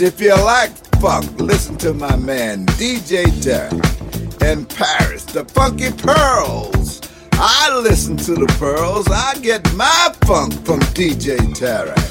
If you like funk, listen to my man DJ Tarek in Paris, the Funky Pearls. I listen to the Pearls. I get my funk from DJ Tarek.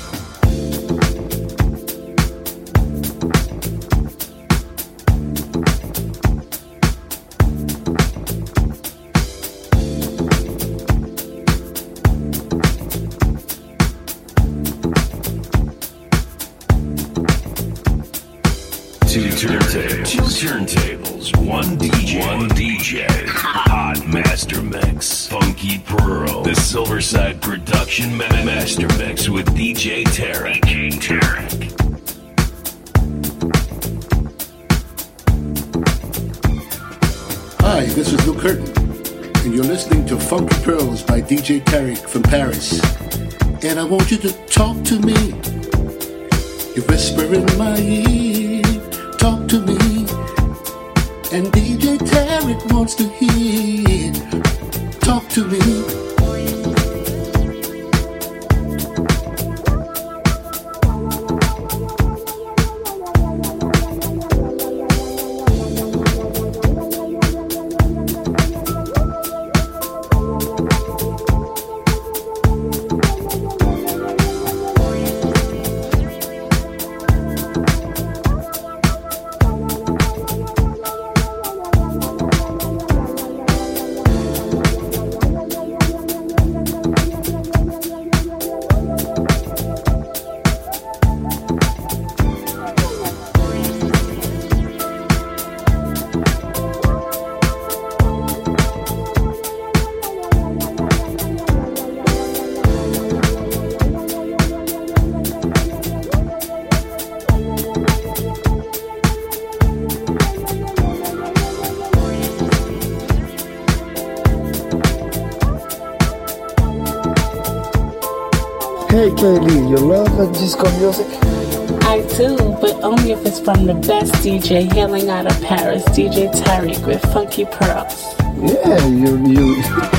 Want you to talk to me. You whisper in my ear, talk to me. And DJ Tarek wants to hear, talk to me. You love that disco music? I do, but only if it's from the best DJ hailing out of Paris, DJ Tarek with Funky Pearls. Yeah, you you.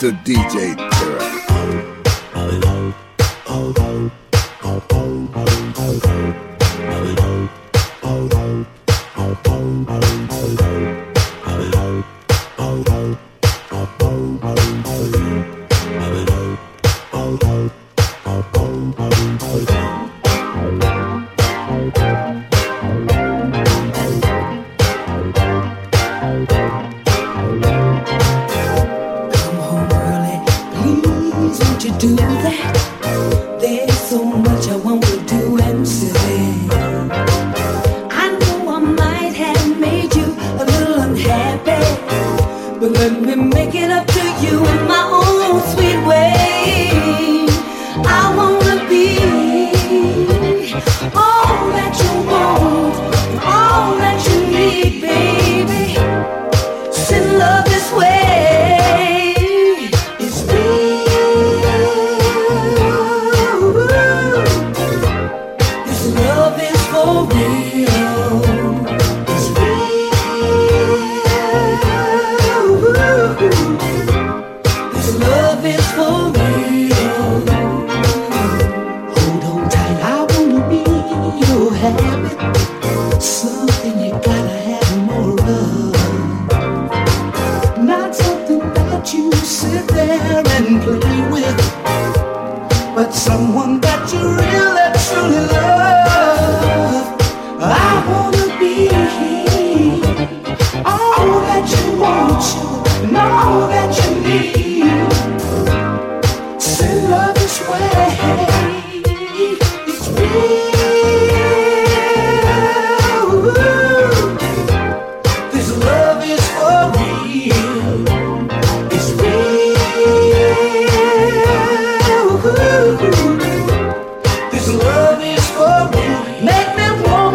to DJ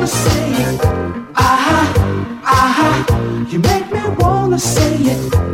say it. Aha, aha, you make me wanna say it.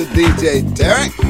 to DJ Tarek.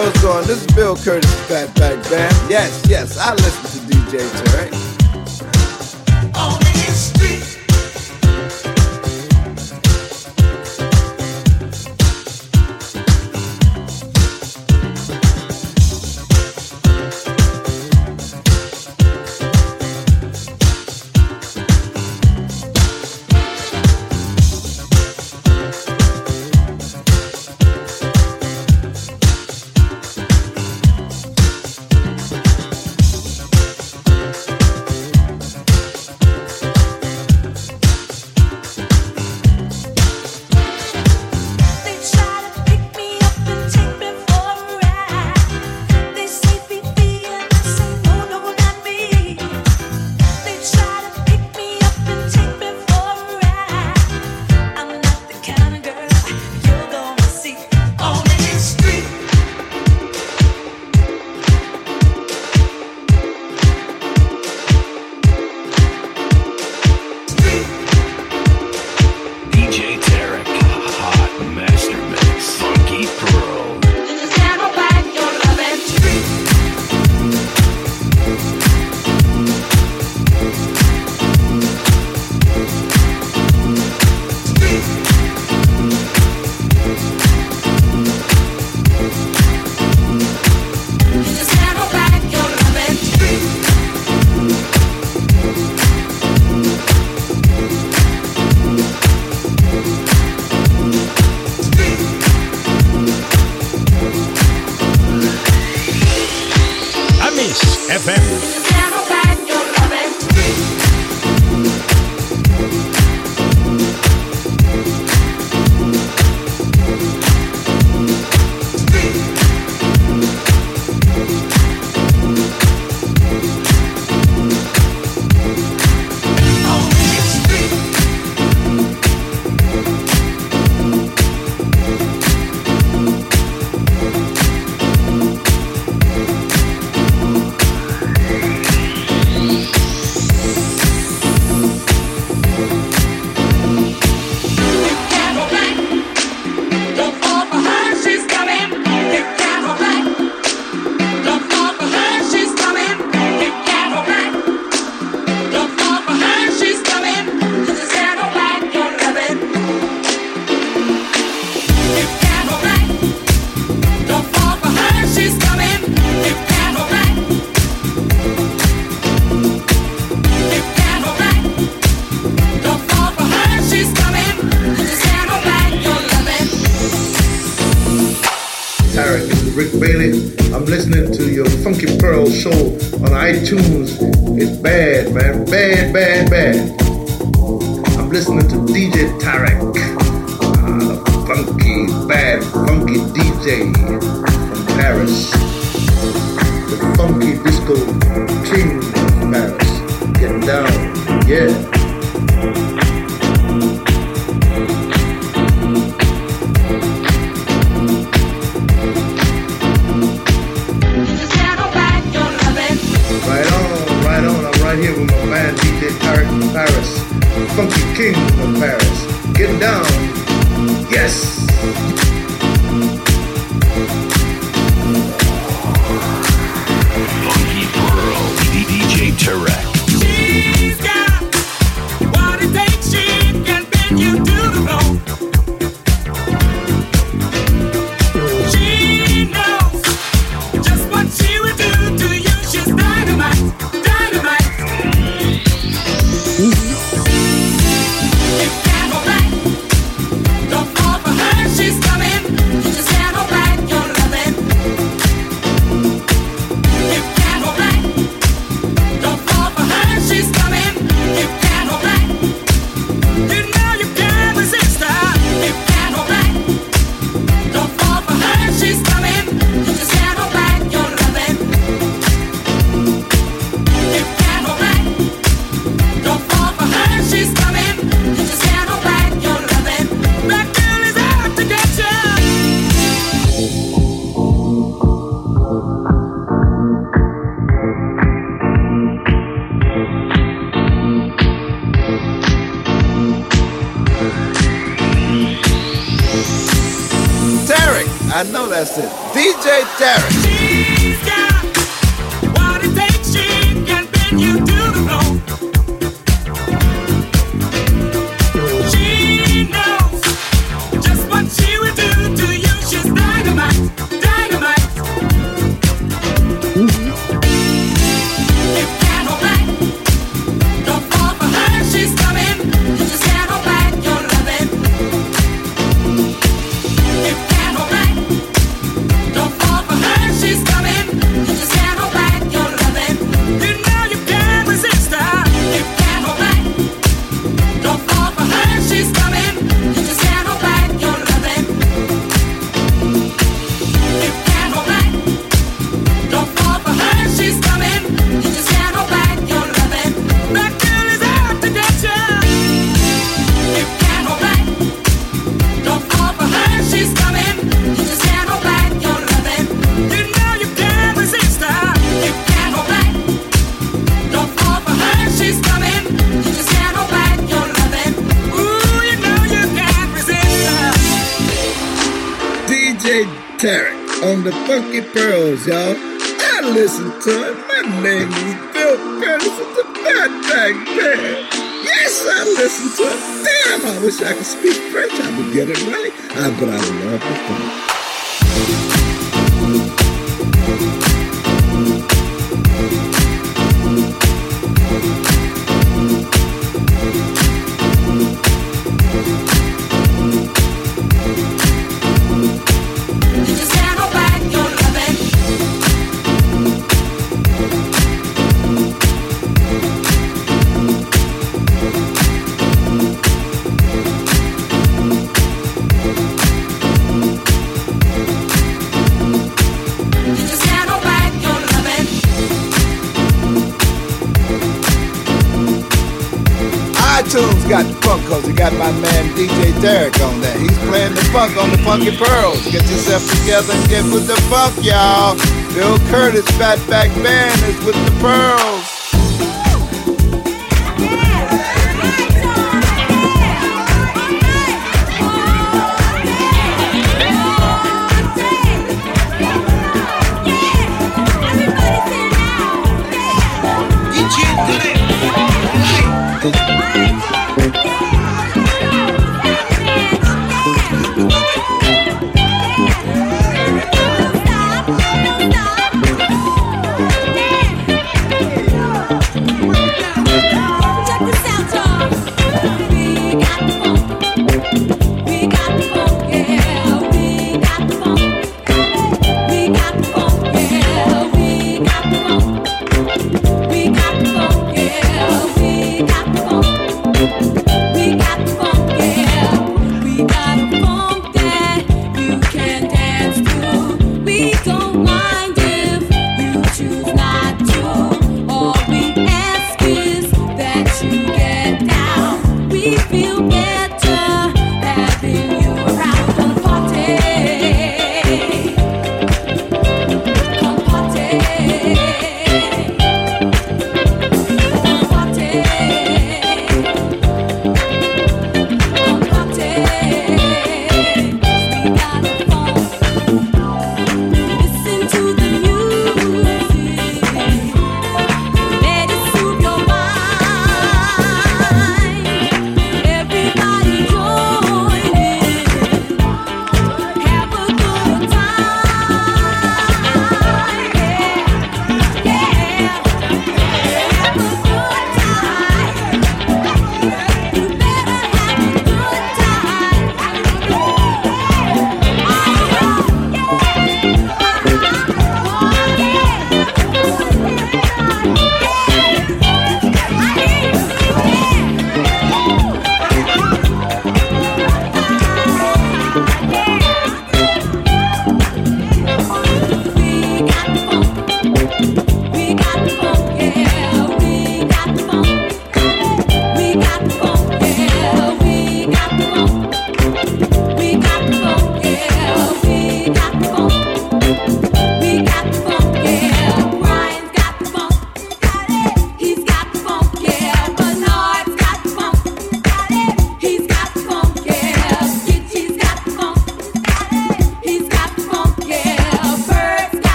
on. This is Bill Curtis, Fatback Band. Yes, yes, I listen to DJ Tarek. on iTunes is bad, man. Bad, bad, bad. I'm listening to DJ Tarek, uh, funky, bad, funky DJ from Paris. The funky disco king from Paris. Get down, yeah. funky king from Paris. Get down. Yes. I know that's it. DJ Tarek. time. My name is Bill Curtis with the Bad Bag Band. Yes, I listen to it. Damn, I wish I could speak French. I would get it right. I, but I love the fun. got my man DJ Tarek on that. He's playing the funk on the Funky Pearls. Get yourself together and get with the funk, y'all. Bill Curtis, Fatback Band, is with the Pearls.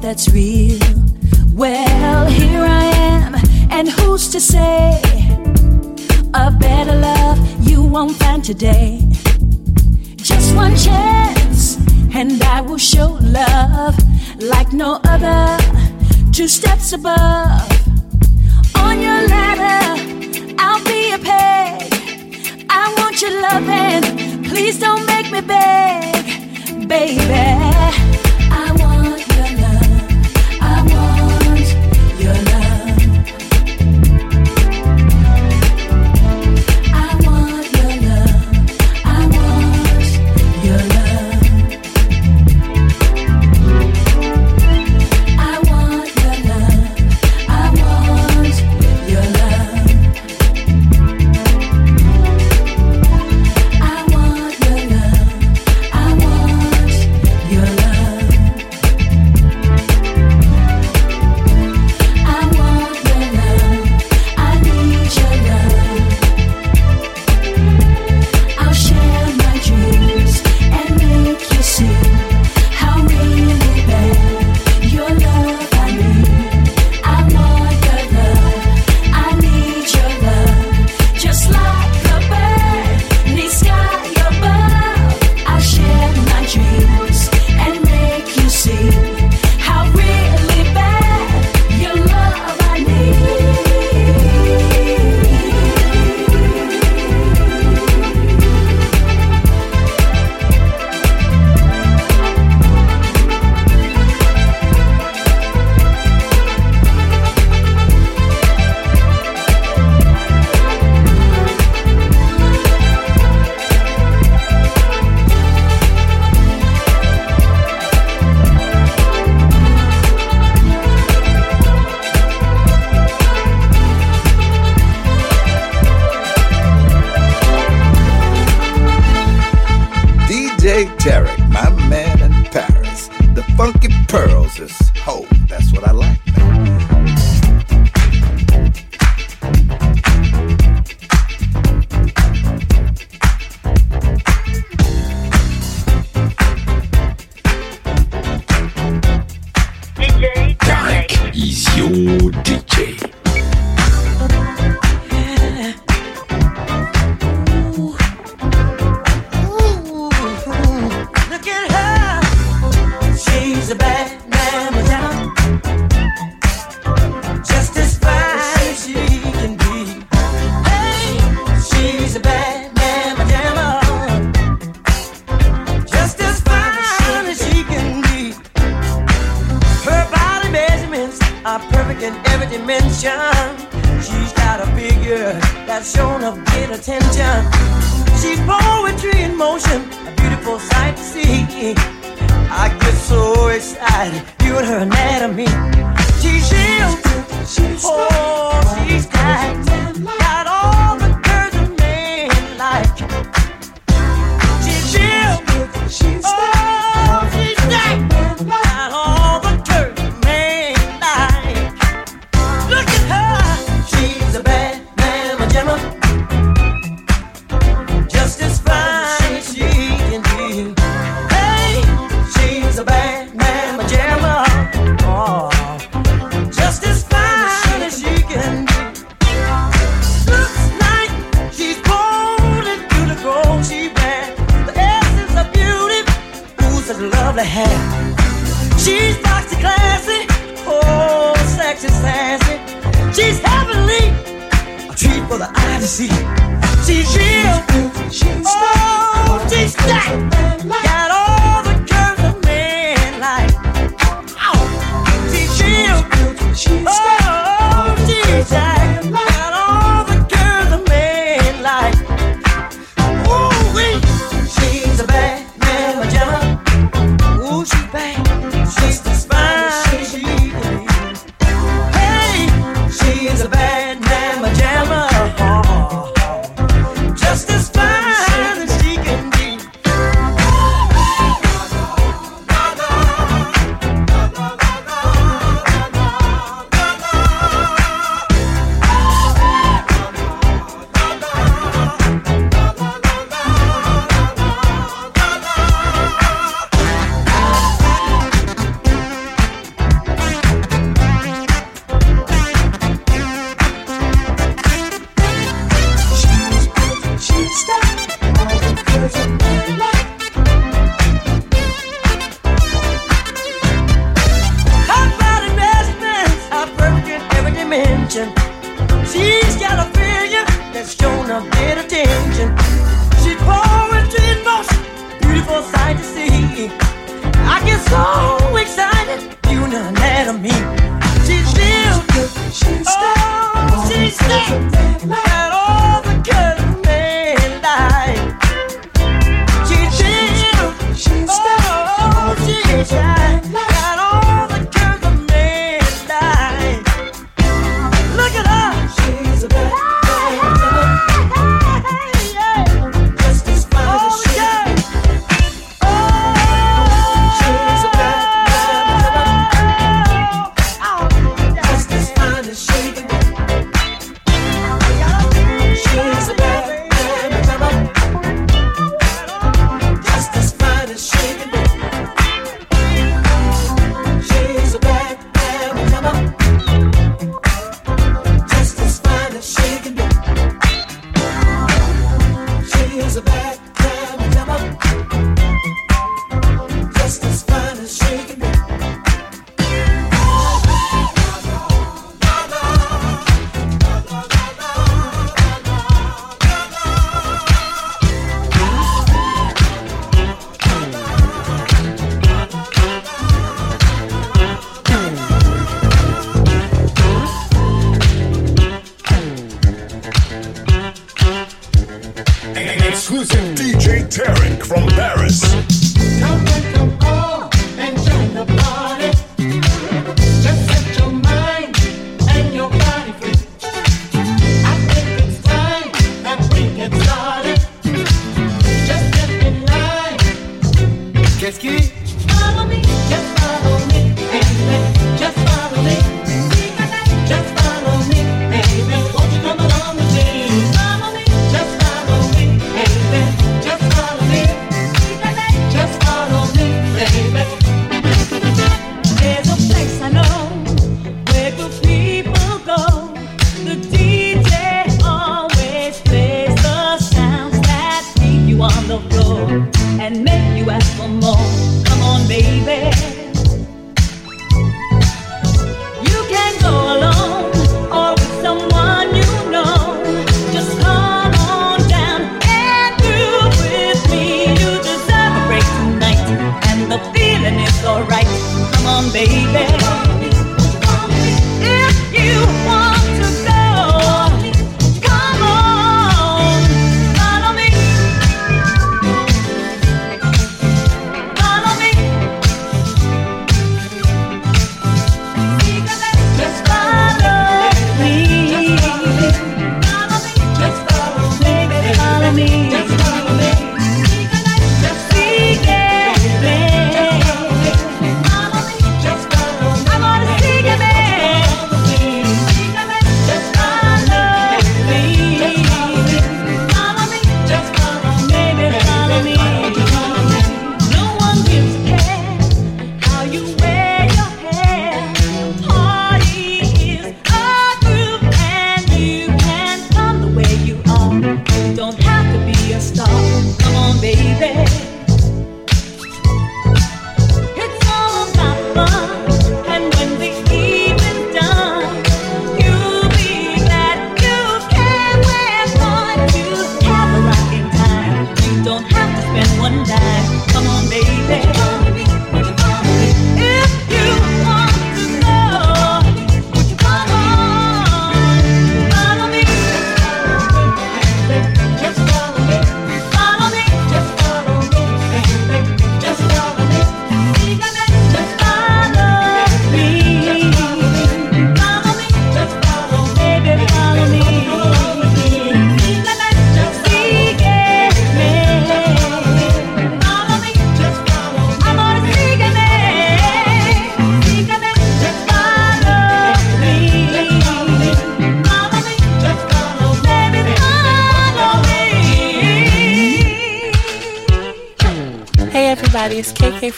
that's real. Well, here I am, and who's to say a better love you won't find today? Just one chance, and I will show love like no other. Two steps above on your ladder, I'll be a peg. I want your loving, please don't make me beg, baby.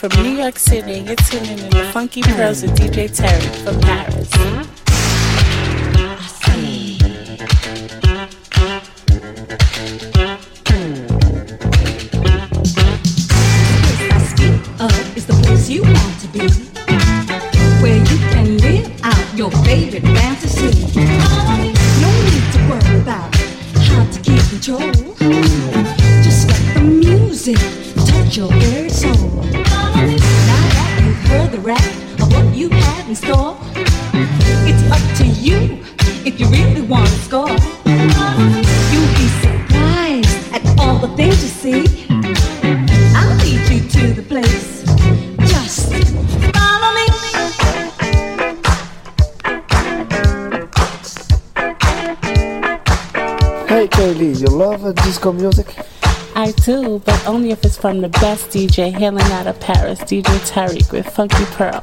from New York City, you're tuning in to Funky Pearls with DJ Tarek from Paris. music? I do, but only if it's from the best DJ hailing out of Paris, DJ Tarek with Funky Pearl.